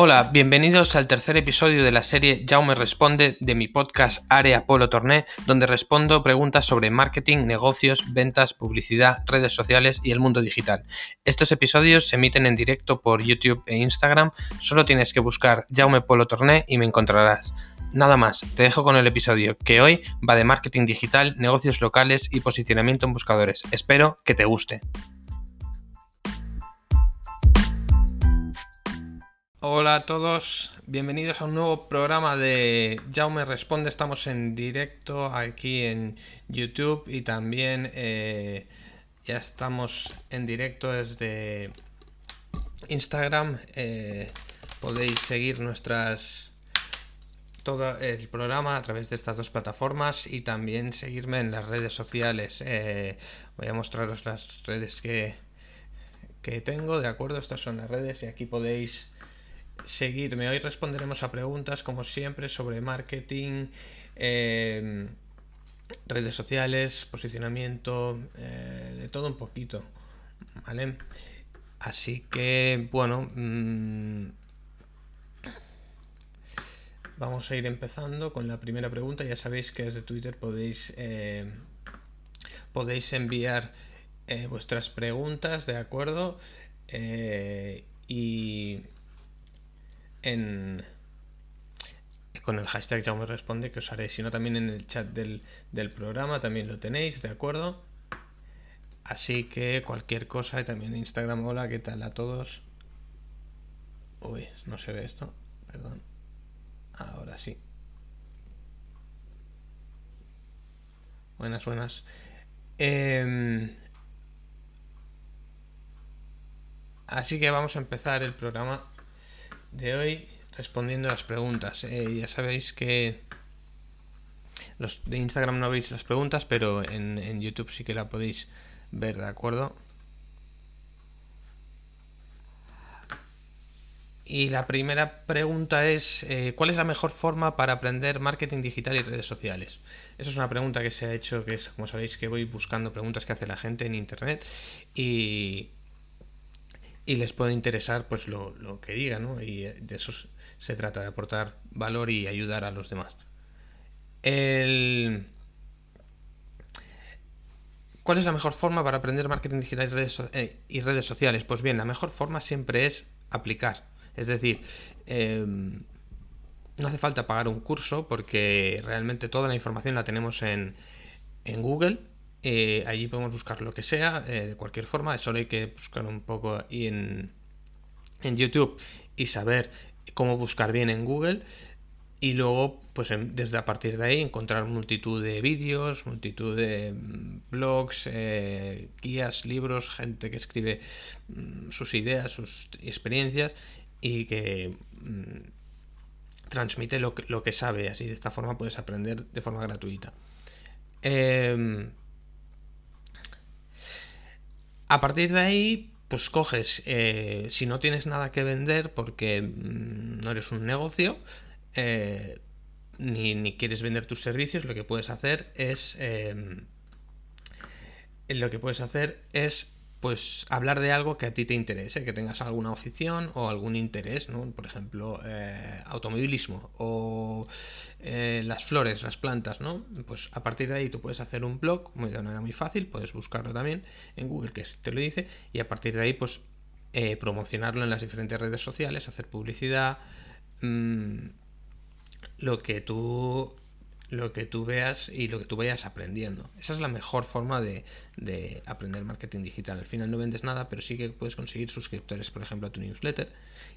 Hola, bienvenidos al tercer episodio de la serie Jaume Responde de mi podcast Área Polo Torné, donde respondo preguntas sobre marketing, negocios, ventas, publicidad, redes sociales y el mundo digital. Estos episodios se emiten en directo por YouTube e Instagram, solo tienes que buscar Jaume Polo Torné y me encontrarás. Nada más, te dejo con el episodio que hoy va de marketing digital, negocios locales y posicionamiento en buscadores. Espero que te guste. Hola a todos, bienvenidos a un nuevo programa de Jaume Responde. Estamos en directo aquí en YouTube y también eh, ya estamos en directo desde Instagram. Eh, podéis seguir nuestras todo el programa a través de estas dos plataformas y también seguirme en las redes sociales. Eh, voy a mostraros las redes que, que tengo, de acuerdo, estas son las redes y aquí podéis seguirme. Hoy responderemos a preguntas, como siempre, sobre marketing, em, redes sociales, posicionamiento, eh, de todo un poquito. ¿Vale? Así que, bueno, mm, vamos a ir empezando con la primera pregunta. Ya sabéis que desde Twitter podéis, eh, podéis enviar eh, vuestras preguntas, ¿de acuerdo? y en con el hashtag ya me responde que os haré, sino también en el chat del, programa también lo tenéis, ¿de acuerdo? Así que cualquier cosa, y también Instagram, hola, ¿qué tal a todos? Uy, no se ve esto, perdón. Ahora sí. Buenas, buenas. Em, así que vamos a empezar el programa de hoy respondiendo a las preguntas. Eh, ya sabéis que los de Instagram no veis las preguntas, pero en, YouTube sí que la podéis ver, ¿de acuerdo? Y la primera pregunta es, eh, ¿cuál es la mejor forma para aprender marketing digital y redes sociales? Esa es una pregunta que se ha hecho, que es, como sabéis, que voy buscando preguntas que hace la gente en Internet y, y les puede interesar pues lo, que diga, ¿no? Y eh, de eso se trata, de aportar valor y ayudar a los demás. ¿Cuál es la mejor forma para aprender marketing digital y redes, eh, y redes sociales? Pues bien, la mejor forma siempre es aplicar. Es decir, em, no hace falta pagar un curso porque realmente toda la información la tenemos en, en Google eh, allí podemos buscar lo que sea, eh, de cualquier forma. Solo hay que buscar un poco en, en YouTube y saber cómo buscar bien en Google. Y luego, pues desde a partir de ahí, encontrar multitud de vídeos, multitud de mm, blogs, eh, guías, libros, gente que escribe mm, sus ideas, sus experiencias y que mm, transmite lo que, lo que sabe. Así de esta forma puedes aprender de forma gratuita. Eh, a partir de ahí, pues coges, eh, si no tienes nada que vender porque mm, no eres un negocio, eh, ni, quieres vender tus servicios, lo que puedes hacer es... Em, lo que puedes hacer es pues hablar de algo que a ti te interese, que tengas alguna afición o algún interés, ¿no? Por ejemplo, eh, automovilismo o eh, las flores, las plantas, ¿no? Pues a partir de ahí tú puedes hacer un blog de manera muy fácil, puedes buscarlo también en Google que te lo dice y a partir de ahí pues eh, promocionarlo en las diferentes redes sociales, hacer publicidad, mm, lo que tú lo que tú veas y lo que tú vayas aprendiendo. Esa es la mejor forma de, aprender marketing digital. Al final no vendes nada, pero sí que puedes conseguir suscriptores, por ejemplo, a tu newsletter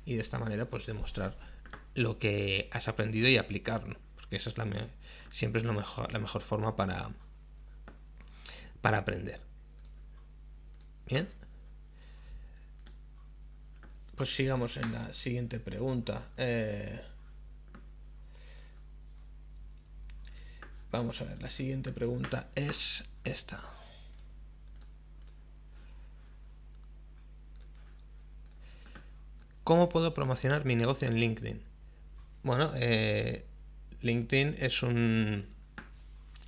y de esta manera pues demostrar lo que has aprendido y aplicarlo. Porque esa es la siempre es lo mejor, la mejor forma para, para aprender. Bien. Pues sigamos en la siguiente pregunta. Eh, Vamos a ver, la siguiente pregunta es esta. ¿Cómo puedo promocionar mi negocio en LinkedIn? Bueno, eh, LinkedIn es un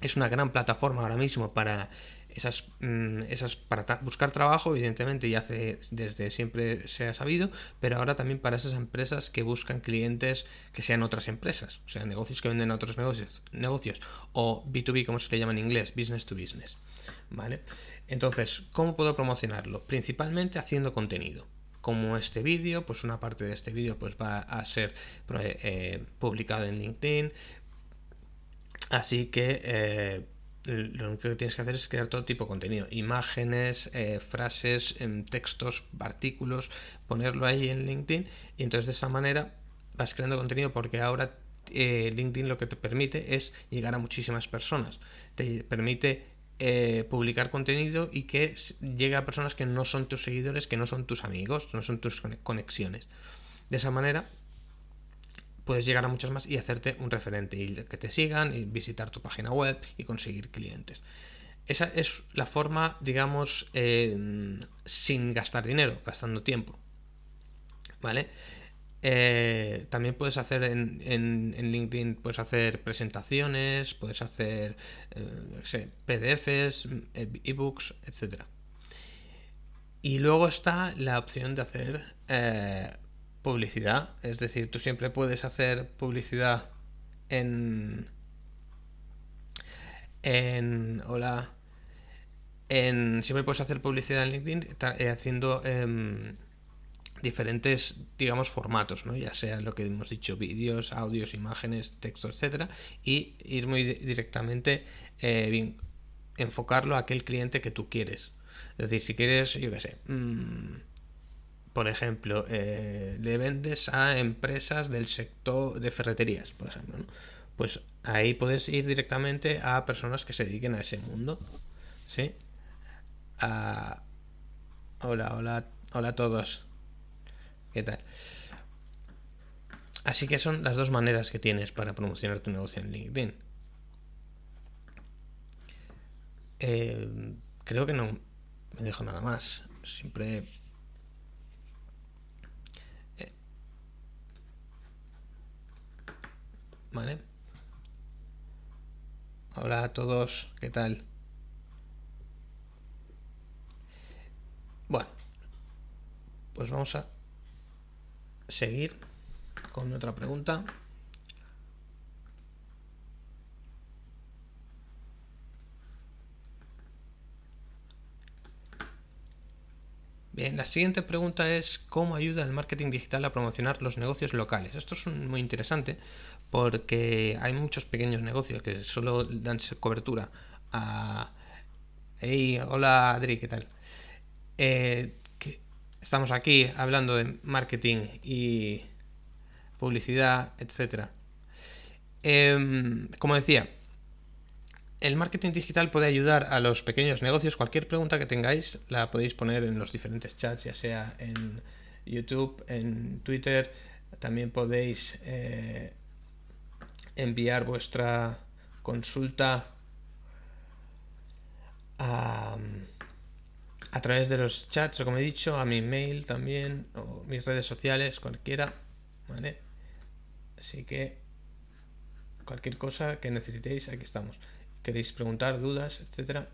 es una gran plataforma ahora mismo para esas, mm, esas para buscar trabajo, evidentemente, y hace desde siempre se ha sabido, pero ahora también para esas empresas que buscan clientes que sean otras empresas, o sea, negocios que venden a otros negocios, negocios o B2B, como se le llama en inglés, business to business. ¿Vale? Entonces, ¿cómo puedo promocionarlo? Principalmente haciendo contenido como este vídeo, pues una parte de este vídeo pues va a ser eh, publicado en LinkedIn. Así que eh, lo único que tienes que hacer es crear todo tipo de contenido, imágenes, eh, frases, em, textos, artículos, ponerlo ahí en LinkedIn. Y entonces de esa manera vas creando contenido porque ahora eh, LinkedIn lo que te permite es llegar a muchísimas personas, te permite eh, publicar contenido y que llegue a personas que no son tus seguidores, que no son tus amigos, no son tus conexiones. De esa manera puedes llegar a muchas más y hacerte un referente y que te sigan y visitar tu página web y conseguir clientes. Esa es la forma, digamos, eh, sin gastar dinero, gastando tiempo. ¿Vale? Eh, también puedes hacer en, en, LinkedIn, puedes hacer presentaciones, puedes hacer eh, PDFs, ebooks, etc. Y luego está la opción de hacer publicidad. Es decir, tú siempre puedes hacer publicidad en. En. Hola. En, siempre puedes hacer publicidad en LinkedIn eh, haciendo em, diferentes, digamos, formatos, ¿no? Ya sea lo que hemos dicho, vídeos, audios, imágenes, texto, etcétera, y ir muy directamente, eh, bien, enfocarlo a aquel cliente que tú quieres. Es decir, si quieres, yo qué sé, mm, por ejemplo, eh, le vendes a empresas del sector de ferreterías, por ejemplo, pues ahí puedes ir directamente a personas que se dediquen a ese mundo, ¿sí? Hola, hola, hola a todos. ¿Qué tal? Así que son las dos maneras que tienes para promocionar tu negocio en LinkedIn. Eh, creo que no me dejo nada más. Siempre ¿Vale? Hola a todos, ¿qué tal? Bueno, pues vamos a seguir con otra pregunta. Bien, la siguiente pregunta es ¿cómo ayuda el marketing digital a promocionar los negocios locales? Esto es muy interesante porque hay muchos pequeños negocios que solo dan cobertura a... Hey, hola Adri, ¿qué tal? Eh, estamos aquí hablando de marketing y publicidad, etc. Em, como decía, el marketing digital puede ayudar a los pequeños negocios. Cualquier pregunta que tengáis la podéis poner en los diferentes chats, ya sea en YouTube, en Twitter. También podéis eh, enviar vuestra consulta a, través de los chats, o como he dicho, a mi mail también, o mis redes sociales, cualquiera. ¿Vale? Así que cualquier cosa que necesitéis, aquí estamos queréis preguntar, dudas, etcétera,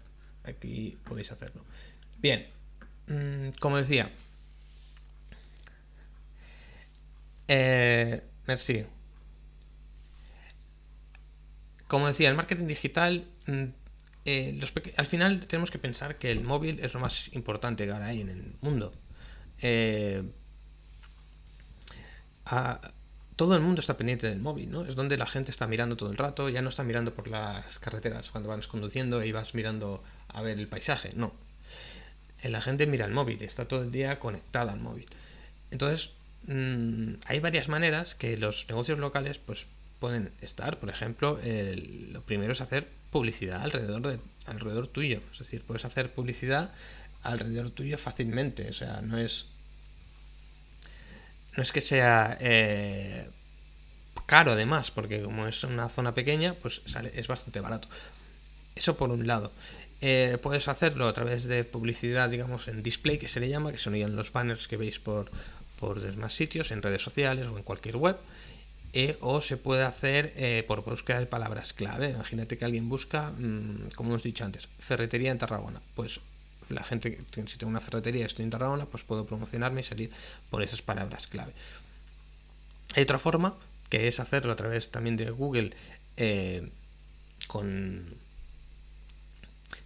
aquí podéis hacerlo. Bien, mm, como decía, eh, merci. Como decía, el marketing digital, mm, eh, al final tenemos que pensar que el móvil es lo más importante que ahora hay en el mundo. Eh, todo el mundo está pendiente del móvil, ¿no? Es donde la gente está mirando todo el rato, ya no está mirando por las carreteras cuando vas conduciendo y vas mirando a ver el paisaje, no. La gente mira el móvil, está todo el día conectada al móvil. Entonces, mm, hay varias maneras que los negocios locales pues pueden estar. Por ejemplo, lo primero es hacer publicidad alrededor, de, alrededor tuyo. Es decir, puedes hacer publicidad alrededor tuyo fácilmente. O sea, no es no es que sea eh, caro además, porque como es una zona pequeña, pues sale, es bastante barato. Eso por un lado. Eh, puedes hacerlo a través de publicidad, digamos, en display, que se le llama, que son los banners que veis por, por demás sitios, en redes sociales o en cualquier web. eh, o se puede hacer por búsqueda de palabras clave. Imagínate que alguien busca, mm, como hemos dicho antes, ferretería en Tarragona. Pues la gente, si tengo una ferretería y estoy en Tarragona, pues puedo promocionarme y salir por esas palabras clave. Hay otra forma, que es hacerlo a través también de Google eh, con,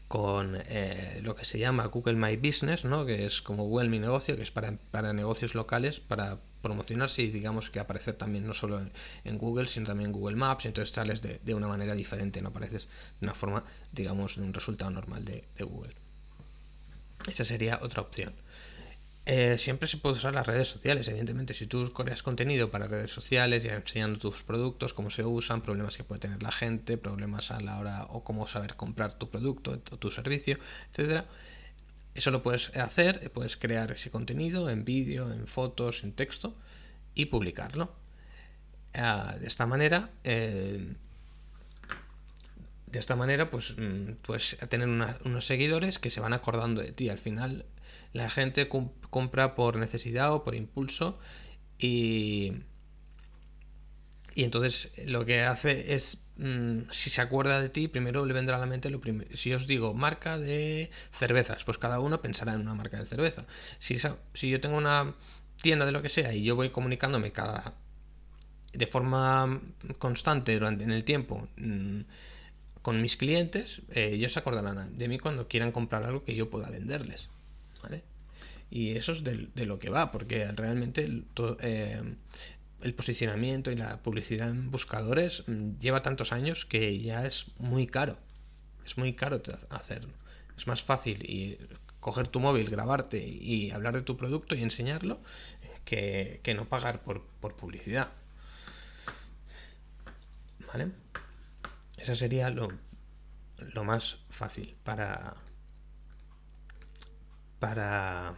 con eh, lo que se llama Google My Business, ¿no? que es como Google Mi Negocio, que es para, para negocios locales, para promocionarse y digamos que aparecer también no solo en, Google, sino también en Google Maps, entonces sales de, de, una manera diferente, no apareces de una forma, digamos, de un resultado normal de, de Google. Esa sería otra opción. Eh, siempre se puede usar las redes sociales, evidentemente. Si tú creas contenido para redes sociales, ya enseñando tus productos, cómo se usan, problemas que puede tener la gente, problemas a la hora o cómo saber comprar tu producto o tu servicio, etcétera. Eso lo puedes hacer, puedes crear ese contenido en vídeo, en fotos, en texto y publicarlo. Ah, de esta manera, eh, de esta manera, pues, mm, pues tener unos seguidores que se van acordando de ti. Al final, la gente compra por necesidad o por impulso y, y entonces lo que hace es, mm, si se acuerda de ti, primero le vendrá a la mente lo primero. Si os digo marca de cervezas, pues cada uno pensará en una marca de cerveza. Si, si yo tengo una tienda de lo que sea y yo voy comunicándome cada de forma constante durante en el tiempo mm, con mis clientes, eh, ellos se acordarán de mí cuando quieran comprar algo que yo pueda venderles. Y eso es de, lo que va, porque realmente el, eh, el posicionamiento y la publicidad en buscadores mm, lleva tantos años que ya es muy caro. Es muy caro hacerlo. Es más fácil y coger tu móvil, grabarte y hablar de tu producto y enseñarlo que, no pagar por, por publicidad. ¿Vale? Eso sería lo, lo más fácil para, para,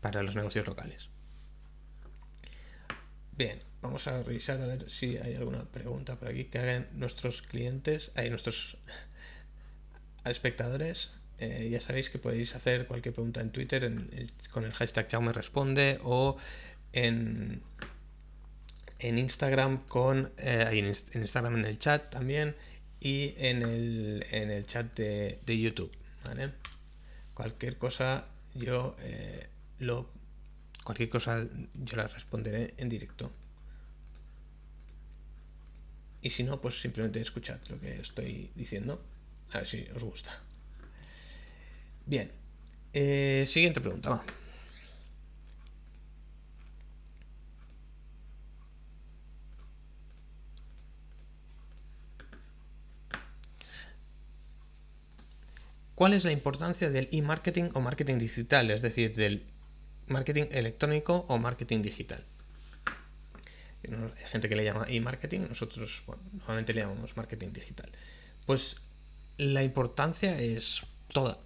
para los negocios locales. Bien, vamos a revisar a ver si hay alguna pregunta por aquí que hagan nuestros clientes, hay nuestros espectadores. Eh, ya sabéis que podéis hacer cualquier pregunta en Twitter con el hashtag Chao me responde o en, en Instagram con eh, en Instagram en el chat también y en el, en el chat de, de YouTube. ¿vale? Cualquier cosa yo eh, lo cualquier cosa yo la responderé en directo. Y si no, pues simplemente escuchad lo que estoy diciendo. A ver si os gusta. Bien. Eh, siguiente pregunta. ¿Cuál es la importancia del e-marketing o marketing digital? Es decir, del marketing electrónico o marketing digital. Hay gente que le llama e-marketing, nosotros normalmente le llamamos marketing digital. Pues la importancia es toda.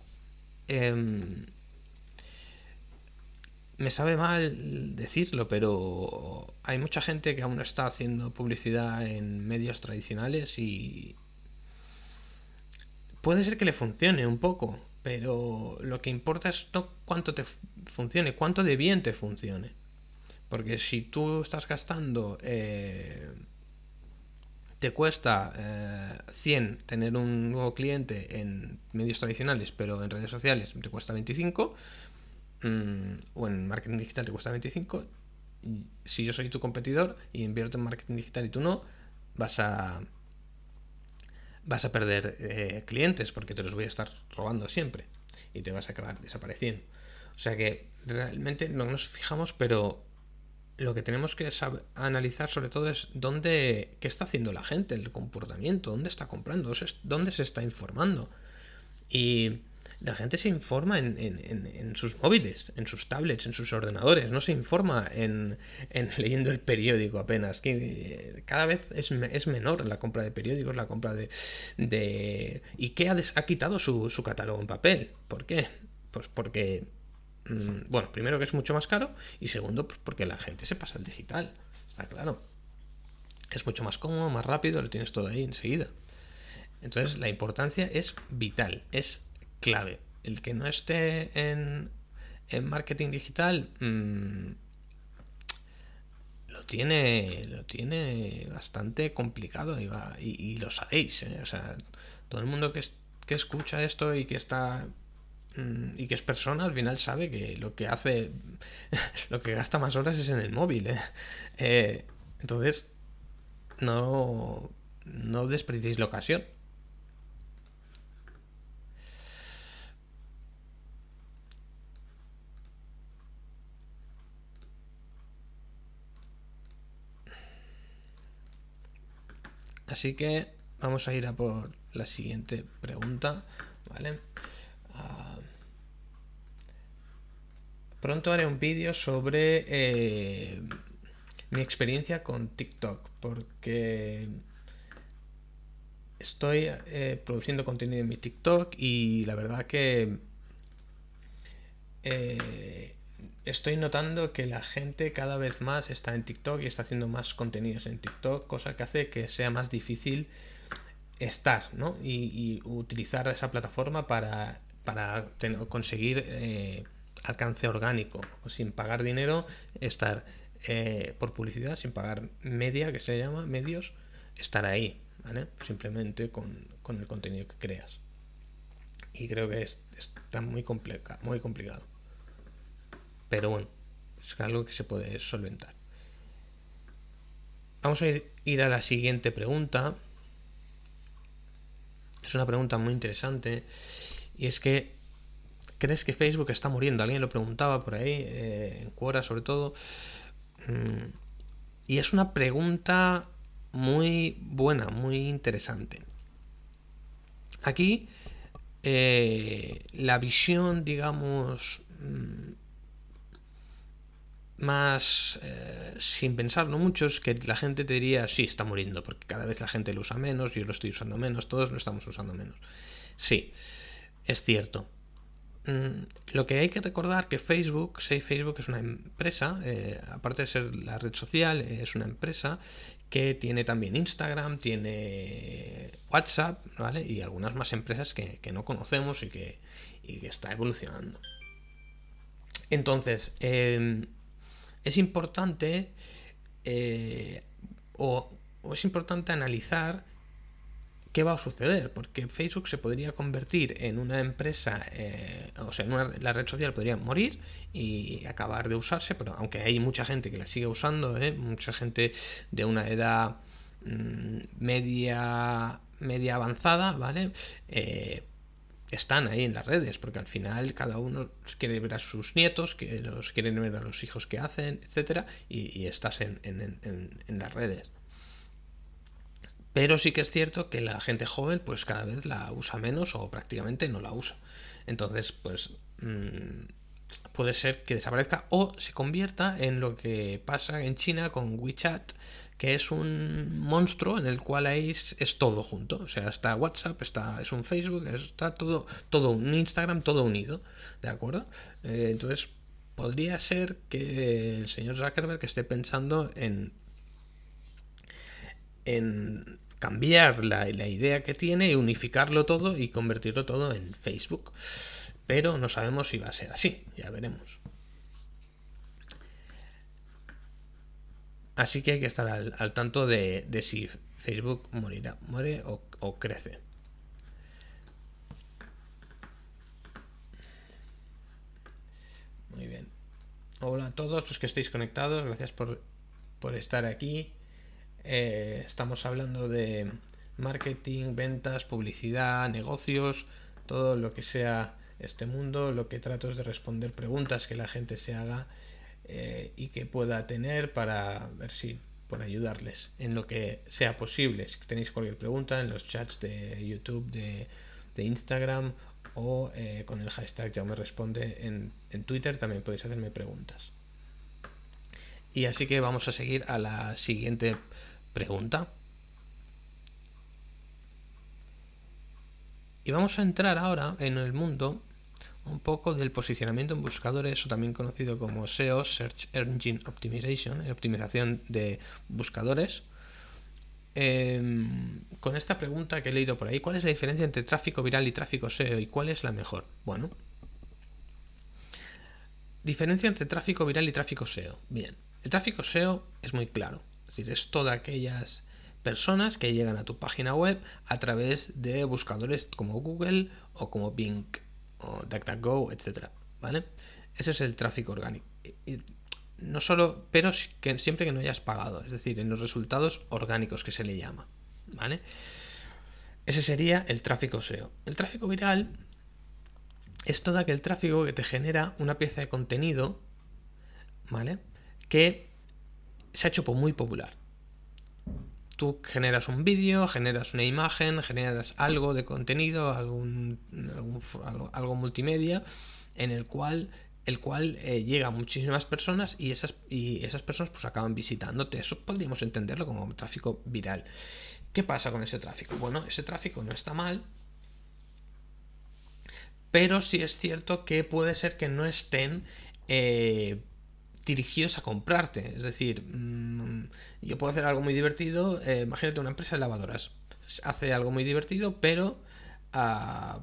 Em, me sabe mal decirlo, pero hay mucha gente que aún está haciendo publicidad en medios tradicionales y, puede ser que le funcione un poco, pero lo que importa es no cuánto te funcione, cuánto de bien te funcione. Porque si tú estás gastando, eh, te cuesta 100 eh, tener un nuevo cliente en medios tradicionales, pero en redes sociales te cuesta 25, mm, o en marketing digital te cuesta 25, si yo soy tu competidor y invierto en marketing digital y tú no, vas a vas a perder eh, clientes porque te los voy a estar robando siempre y te vas a acabar desapareciendo. O sea que realmente no nos fijamos, pero lo que tenemos que analizar sobre todo es dónde, qué está haciendo la gente, el comportamiento, dónde está comprando, dónde se está informando. Y la gente se informa en, sus móviles, en sus tablets, en sus ordenadores, no se informa en, leyendo el periódico apenas. Eh, cada vez es, menor la compra de periódicos, la compra de... de ¿Y qué ha, quitado su, catálogo en papel? ¿Por qué? Pues porque... Mm, bueno, primero que es mucho más caro y segundo pues porque la gente se pasa al digital, está claro. Es mucho más cómodo, más rápido, lo tienes todo ahí enseguida. Entonces la importancia es vital, es clave. El que no esté en, en marketing digital, mm, lo tiene, lo tiene bastante complicado y, va, y, lo sabéis. ¿eh? O sea, todo el mundo que, que escucha esto y que está mm, y que es persona al final sabe que lo que hace lo que gasta más horas es en el móvil ¿eh? Eh, entonces no no desperdiciéis la ocasión Así que vamos a ir a por la siguiente pregunta, ¿vale? Ah, pronto haré un vídeo sobre eh, mi experiencia con TikTok, porque estoy eh, produciendo contenido en mi TikTok y la verdad que eh, estoy notando que la gente cada vez más está en TikTok y está haciendo más contenidos en TikTok, cosa que hace que sea más difícil estar, ¿no? Y, utilizar esa plataforma para, conseguir eh, alcance orgánico, sin pagar dinero, estar eh, por publicidad, sin pagar media, que se llama, medios, estar ahí, ¿vale? Simplemente con, el contenido que creas. Y creo que está muy, muy complicado. Pero bueno, es algo que se puede solventar. Vamos a ir, a la siguiente pregunta. Es una pregunta muy interesante. Y es que, ¿crees que Facebook está muriendo? Alguien lo preguntaba por ahí, eh, en Quora sobre todo. Mm, y es una pregunta muy buena, muy interesante. Aquí, eh, la visión, digamos, mm, más eh, sin pensarlo mucho es que la gente te diría sí está muriendo porque cada vez la gente lo usa menos yo lo estoy usando menos todos lo estamos usando menos sí es cierto. Mm, lo que hay que recordar que Facebook Facebook es una empresa eh, aparte de ser la red social es una empresa que tiene también Instagram tiene WhatsApp vale y algunas más empresas que, no conocemos y que, y que está evolucionando. Entonces eh, es importante eh, o, es importante analizar qué va a suceder, porque Facebook se podría convertir en una empresa, eh, o sea, la red social podría morir y acabar de usarse, pero aunque hay mucha gente que la sigue usando, ¿eh? mucha gente de una edad mm, media media avanzada, ¿vale? Están ahí en las redes, porque al final cada uno quiere ver a sus nietos, que los quieren ver a los hijos que hacen, etcétera, y, estás en, las redes. Pero sí que es cierto que la gente joven, pues cada vez la usa menos o prácticamente no la usa. Entonces, pues mm, puede ser que desaparezca o se convierta en lo que pasa en China con WeChat, que es un monstruo en el cual ahí es, todo junto. O sea, está WhatsApp, está, es un Facebook, está todo, todo un Instagram, todo unido. ¿De acuerdo? Eh, entonces, podría ser que el señor Zuckerberg esté pensando en, en cambiar la, la idea que tiene unificarlo todo y convertirlo todo en Facebook. Pero no sabemos si va a ser así, ya veremos. Así que hay que estar al, tanto de, si Facebook morirá, muere o, crece. Muy bien. Hola a todos los que estéis conectados, gracias por, estar aquí. Eh, estamos hablando de marketing, ventas, publicidad, negocios, todo lo que sea este mundo. Lo que trato es de responder preguntas que la gente se haga eh, y que pueda tener para ver si por ayudarles en lo que sea posible. Si tenéis cualquier pregunta en los chats de YouTube, de, Instagram o eh, con el hashtag ya me responde en, en Twitter también podéis hacerme preguntas. Y así que vamos a seguir a la siguiente pregunta. Y vamos a entrar ahora en el mundo un poco del posicionamiento en buscadores, o también conocido como SEO, Search Engine Optimization, eh, optimización de buscadores. Em, con esta pregunta que he leído por ahí, ¿cuál es la diferencia entre tráfico viral y tráfico SEO y cuál es la mejor? Bueno, diferencia entre tráfico viral y tráfico SEO. Bien, El tráfico SEO es muy claro. Es decir, es todas aquellas personas que llegan a tu página web a través de buscadores como Google o como Bing o DuckDuckGo, etc. ¿Vale? Ese es el tráfico orgánico. no solo, pero que siempre que no hayas pagado, es decir, en los resultados orgánicos que se le llama. ¿Vale? Ese sería el tráfico SEO. El tráfico viral es todo aquel tráfico que te genera una pieza de contenido, ¿vale? Que se ha hecho muy popular. Tú generas un vídeo, generas una imagen, generas algo de contenido, algún, algo, multimedia, en el cual el cual eh, llega a muchísimas personas y esas, y esas personas pues acaban visitándote. Eso podríamos entenderlo como tráfico viral. ¿Qué pasa con ese tráfico? Bueno, ese tráfico no está mal, pero sí es cierto que puede ser que no estén eh, dirigidos a comprarte. Es decir, mm, yo puedo hacer algo muy divertido, eh, imagínate una empresa de lavadoras, hace algo muy divertido, pero... Ah,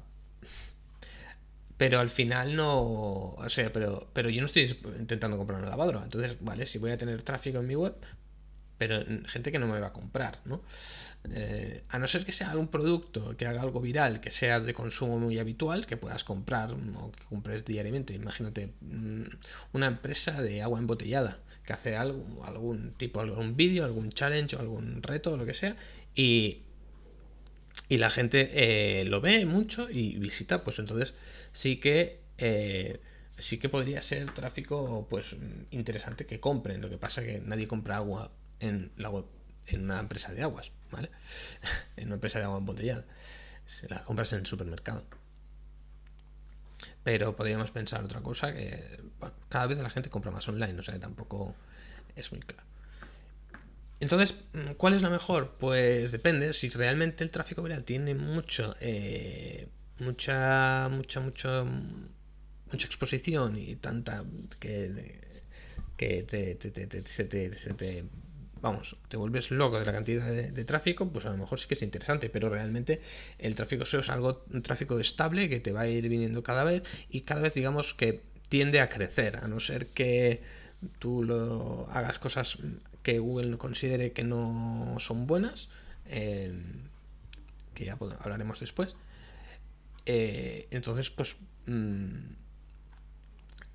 pero al final no. O sea, pero, pero yo no estoy intentando comprar una lavadora. Entonces, vale, si voy a tener tráfico en mi web, pero gente que no me va a comprar, ¿no? Eh, a no ser que sea algún producto que haga algo viral, que sea de consumo muy habitual, que puedas comprar o que compres diariamente. Imagínate mm, una empresa de agua embotellada que hace algo, algún tipo, algún vídeo, algún challenge o algún reto, lo que sea, y, y la gente eh, lo ve mucho y visita, pues entonces sí que... Eh, sí que podría ser tráfico pues interesante que compren. Lo que pasa que nadie compra agua en la web, en una empresa de aguas, ¿vale? en una empresa de agua embotellada. Se la compras en el supermercado. Pero podríamos pensar otra cosa que cada vez la gente compra más online, o sea, tampoco es muy claro. Entonces, ¿cuál es la mejor? Pues depende. Si realmente el tráfico viral tiene mucho, eh, mucha, mucha, mucha, mucha exposición y tanta que, que te, se te vamos, te vuelves loco de la cantidad de, tráfico, pues a lo mejor sí que es interesante, pero realmente el tráfico SEO es algo, un tráfico estable que te va a ir viniendo cada vez y cada vez digamos que tiende a crecer, a no ser que tú hagas cosas que Google considere que no son buenas, eh, que ya hablaremos después. Eh, entonces, pues mm,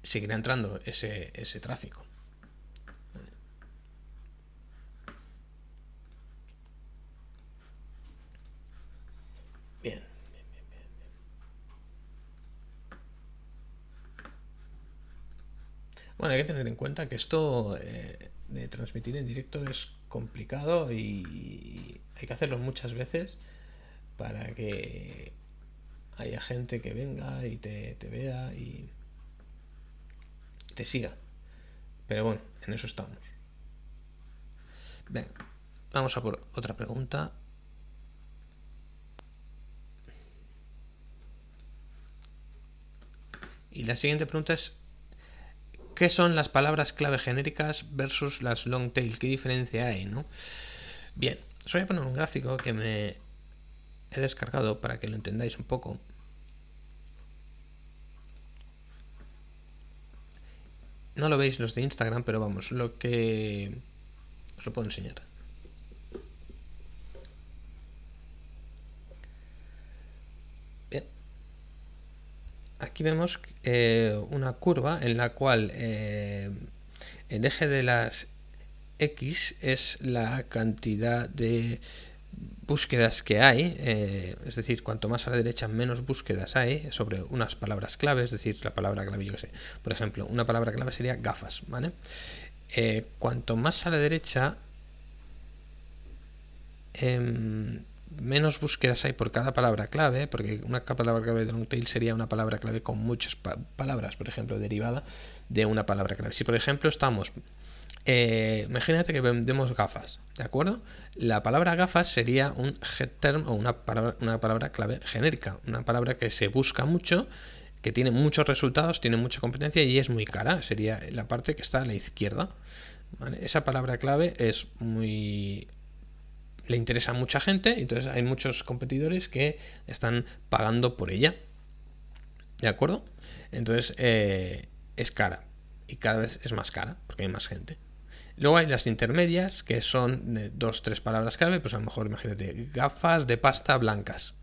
seguirá entrando ese, ese tráfico. Bueno, hay que tener en cuenta que esto eh, de transmitir en directo es complicado y hay que hacerlo muchas veces para que haya gente que venga y te, vea y te siga. Pero bueno, en eso estamos. Venga, vamos a por otra pregunta. Y la siguiente pregunta es ¿Qué son las palabras clave genéricas versus las long tail? ¿Qué diferencia hay, no? Bien, os voy a poner un gráfico que me he descargado para que lo entendáis un poco. No lo veis los de Instagram, pero vamos, lo que os lo puedo enseñar. Aquí vemos eh, una curva en la cual eh, el eje de las X es la cantidad de búsquedas que hay, eh, es decir, cuanto más a la derecha menos búsquedas hay sobre unas palabras clave, es decir, la palabra clave, yo que sé, por ejemplo, una palabra clave sería gafas, ¿vale? cuanto más a la derecha em, menos búsquedas hay por cada palabra clave, porque una palabra clave de long tail sería una palabra clave con muchas palabras, por ejemplo, derivada de una palabra clave. Si, por ejemplo, estamos. Eh, imagínate que vendemos gafas, ¿de acuerdo? La palabra gafas sería un head term o una palabra, una palabra clave genérica, una palabra que se busca mucho, que tiene muchos resultados, tiene mucha competencia y es muy cara. Sería la parte que está a la izquierda. Esa palabra clave es muy le interesa a mucha gente, entonces hay muchos competidores que están pagando por ella. ¿De acuerdo? Entonces eh, es cara y cada vez es más cara porque hay más gente. Luego hay las intermedias, que son de dos, tres palabras clave, pues a lo mejor imagínate, gafas de pasta blancas.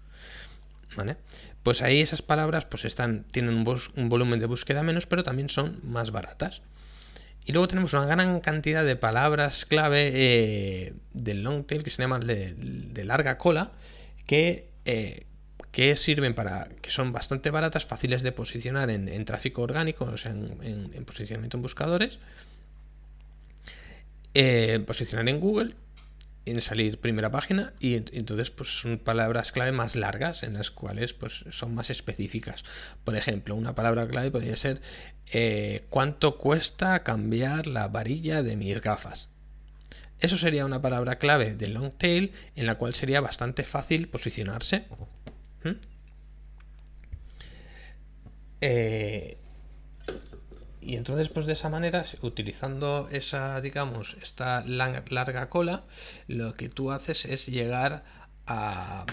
¿Vale? Pues ahí esas palabras pues están, tienen un, volumen de búsqueda menos, pero también son más baratas. Y luego tenemos una gran cantidad de palabras clave eh, del long tail que se llaman de, larga cola, que, eh, que sirven para, que son bastante baratas, fáciles de posicionar en, tráfico orgánico, o sea, en, posicionamiento en buscadores, eh, posicionar en Google en salir primera página y entonces pues son palabras clave más largas en las cuales pues son más específicas. Por ejemplo, una palabra clave podría ser eh, ¿cuánto cuesta cambiar la varilla de mis gafas? Eso sería una palabra clave de long tail en la cual sería bastante fácil posicionarse. ¿Mm? Eh, y entonces, pues de esa manera, utilizando esa, digamos, esta larga cola, lo que tú haces es llegar a,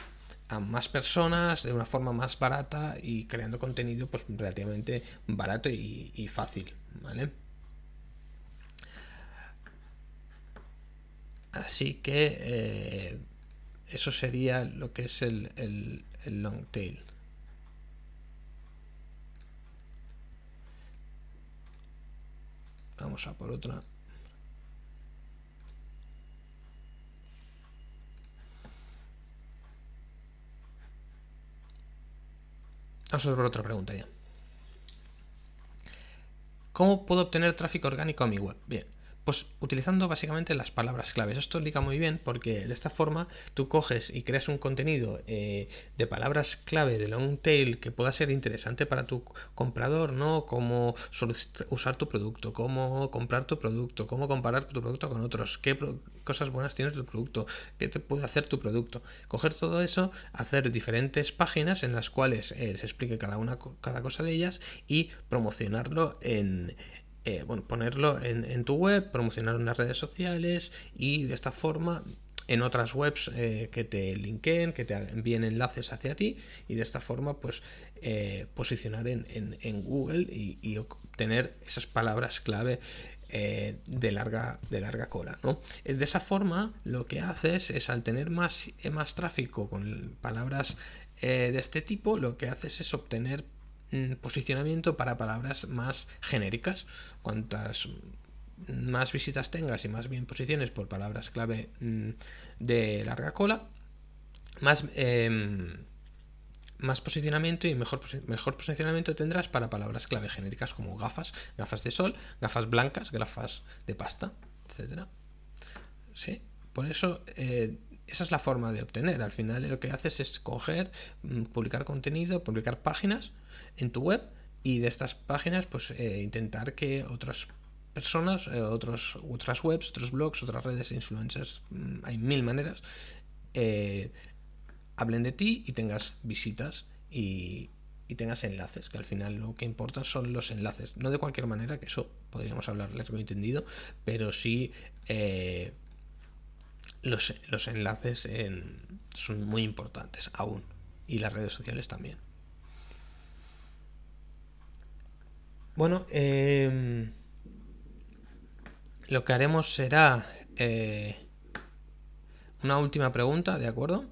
más personas de una forma más barata y creando contenido pues relativamente barato y, fácil, ¿vale? Así que eh, eso sería lo que es el, el long tail. Vamos a por otra. Vamos a por otra pregunta ya. ¿Cómo puedo obtener tráfico orgánico a mi web? Bien, pues utilizando básicamente las palabras claves. Esto explica muy bien porque de esta forma tú coges y creas un contenido eh, de palabras clave de long tail que pueda ser interesante para tu comprador, ¿no? Cómo usar tu producto, cómo comprar tu producto, cómo comparar tu producto con otros, qué cosas buenas tienes tu producto, qué te puede hacer tu producto. Coger todo eso, hacer diferentes páginas en las cuales eh, se explique cada una cada cosa de ellas y promocionarlo en eh, bueno, ponerlo en, tu web, promocionar en las redes sociales y de esta forma en otras webs eh, que te linkeen, que te envíen enlaces hacia ti y de esta forma pues eh, posicionar en, Google y, obtener esas palabras clave de, larga, de larga cola. ¿no? De esa forma lo que haces es al tener más, más tráfico con palabras de este tipo, lo que haces es obtener posicionamiento para palabras más genéricas. Cuantas más visitas tengas y más bien posiciones por palabras clave mm, de larga cola, más, em, más posicionamiento y mejor, mejor posicionamiento tendrás para palabras clave genéricas como gafas, gafas de sol, gafas blancas, gafas de pasta, etcétera. ¿Sí? Por eso eh, esa es la forma de obtener. Al final lo que haces es coger, mm, publicar contenido, publicar páginas en tu web y de estas páginas pues eh, intentar que otras personas, eh, otros, otras webs, otros blogs, otras redes influencers, mm, hay mil maneras, eh, hablen de ti y tengas visitas y, y, tengas enlaces, que al final lo que importa son los enlaces. No de cualquier manera, que eso podríamos hablar largo y entendido, pero sí los, enlaces son muy importantes aún y las redes sociales también. Bueno, em, lo que haremos será eh, una última pregunta, ¿de acuerdo?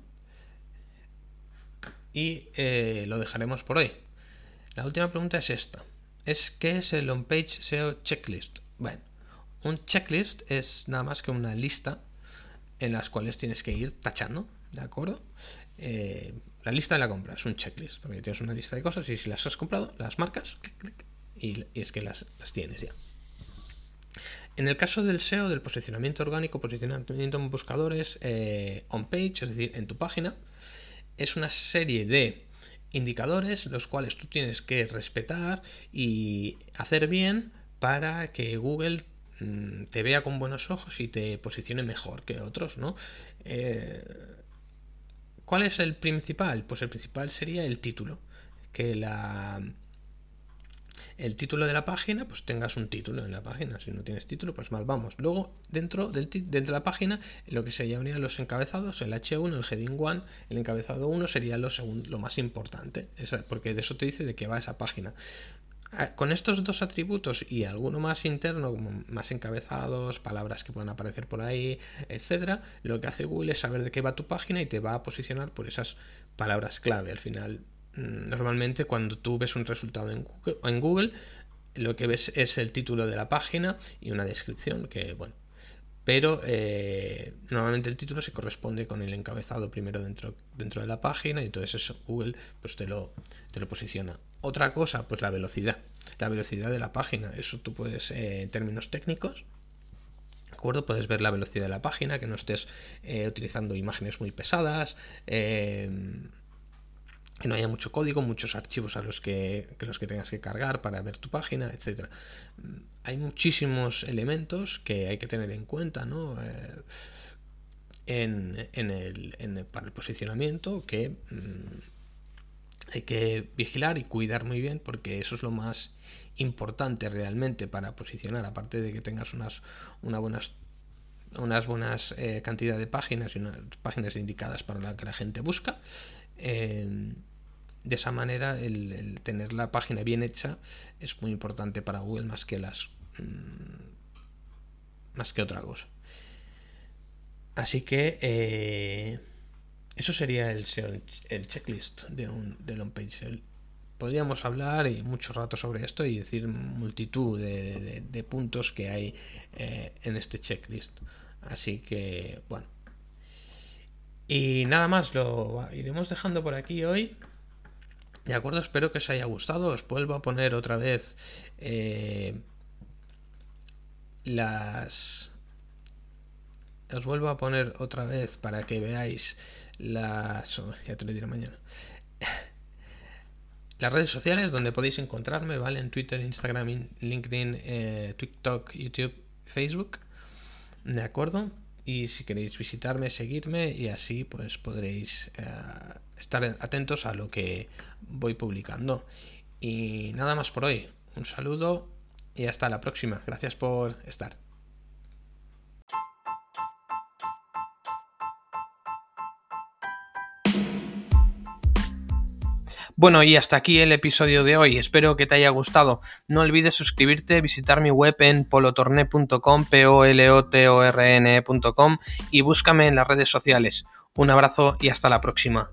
Y eh, lo dejaremos por hoy. La última pregunta es esta. Es ¿qué es el on-page SEO checklist? Bueno, un checklist es nada más que una lista en las cuales tienes que ir tachando, ¿de acuerdo? Eh, la lista de la compra es un checklist, porque tienes una lista de cosas y si las has comprado, las marcas y, es que las, tienes ya. En el caso del SEO, del posicionamiento orgánico, posicionamiento en buscadores, eh, on page, es decir, en tu página, es una serie de indicadores los cuales tú tienes que respetar y hacer bien para que Google te vea con buenos ojos y te posicione mejor que otros, ¿no? Eh, ¿Cuál es el principal? Pues el principal sería el título. Que la el título de la página, pues tengas un título en la página. Si no tienes título, pues mal vamos. Luego, dentro, del dentro de la página, lo que se llamarían los encabezados, el H1, el heading 1, el encabezado 1 sería lo, lo más importante. porque de eso te dice de qué va esa página. Con estos dos atributos y alguno más interno, como más encabezados, palabras que puedan aparecer por ahí, etcétera, lo que hace Google es saber de qué va tu página y te va a posicionar por esas palabras clave. Al final, mm, normalmente cuando tú ves un resultado en Google, en Google lo que ves es el título de la página y una descripción que, bueno, pero eh, normalmente el título se corresponde con el encabezado primero dentro, dentro de la página y entonces eso Google pues te lo, te lo posiciona. Otra cosa, pues la velocidad, la velocidad de la página, eso tú puedes, eh, en términos técnicos, ¿de acuerdo? Puedes ver la velocidad de la página, que no estés eh, utilizando imágenes muy pesadas, que no haya mucho código, muchos archivos a los que, los que tengas que cargar para ver tu página, etc. Mm, hay muchísimos elementos que hay que tener en cuenta ¿no? Eh, en, el, para el posicionamiento que mm, hay que vigilar y cuidar muy bien porque eso es lo más importante realmente para posicionar, aparte de que tengas unas, una buenas unas buenas eh, cantidad de páginas y unas páginas indicadas para la que la gente busca eh, de esa manera, el, tener la página bien hecha es muy importante para Google más que las. Mm, más que otra cosa. Así que. Eh, eso sería el, el checklist de un del on page. podríamos hablar y mucho rato sobre esto y decir multitud de, puntos que hay eh, en este checklist. Así que, bueno, y nada más, lo iremos dejando por aquí hoy. De acuerdo, espero que os haya gustado. Os vuelvo a poner otra vez eh, las... Os vuelvo a poner otra vez para que veáis las... Oh, ya te lo diré mañana. Las redes sociales donde podéis encontrarme, ¿vale? En Twitter, Instagram, LinkedIn, eh, TikTok, YouTube, Facebook. ¿De acuerdo? y si queréis visitarme, seguirme y así pues podréis eh, estar atentos a lo que voy publicando. Y nada más por hoy. Un saludo y hasta la próxima. Gracias por estar. Bueno, y hasta aquí el episodio de hoy. Espero que te haya gustado. No olvides suscribirte, visitar mi web en polotorne.com, p o l o t o r -N e y búscame en las redes sociales. Un abrazo y hasta la próxima.